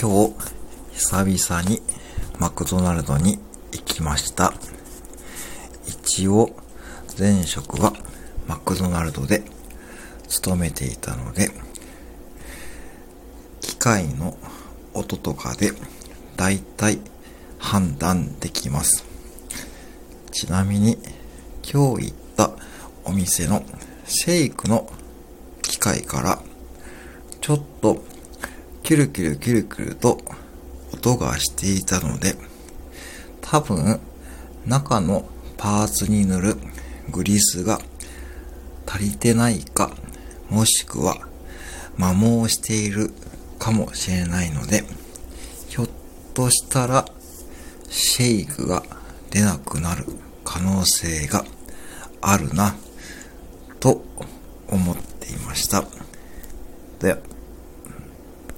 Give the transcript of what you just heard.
今日、久々にマクドナルドに行きました。一応、前職はマクドナルドで勤めていたので、機械の音とかでだいたい判断できます。ちなみに今日行ったお店のシェイクの機械からちょっとキュルキュルキュルキュルと音がしていたので多分中のパーツに塗るグリスが足りてないかもしくは摩耗しているかもしれないのでひょっとしたらシェイクが出なくなる可能性があるなと思っていました。で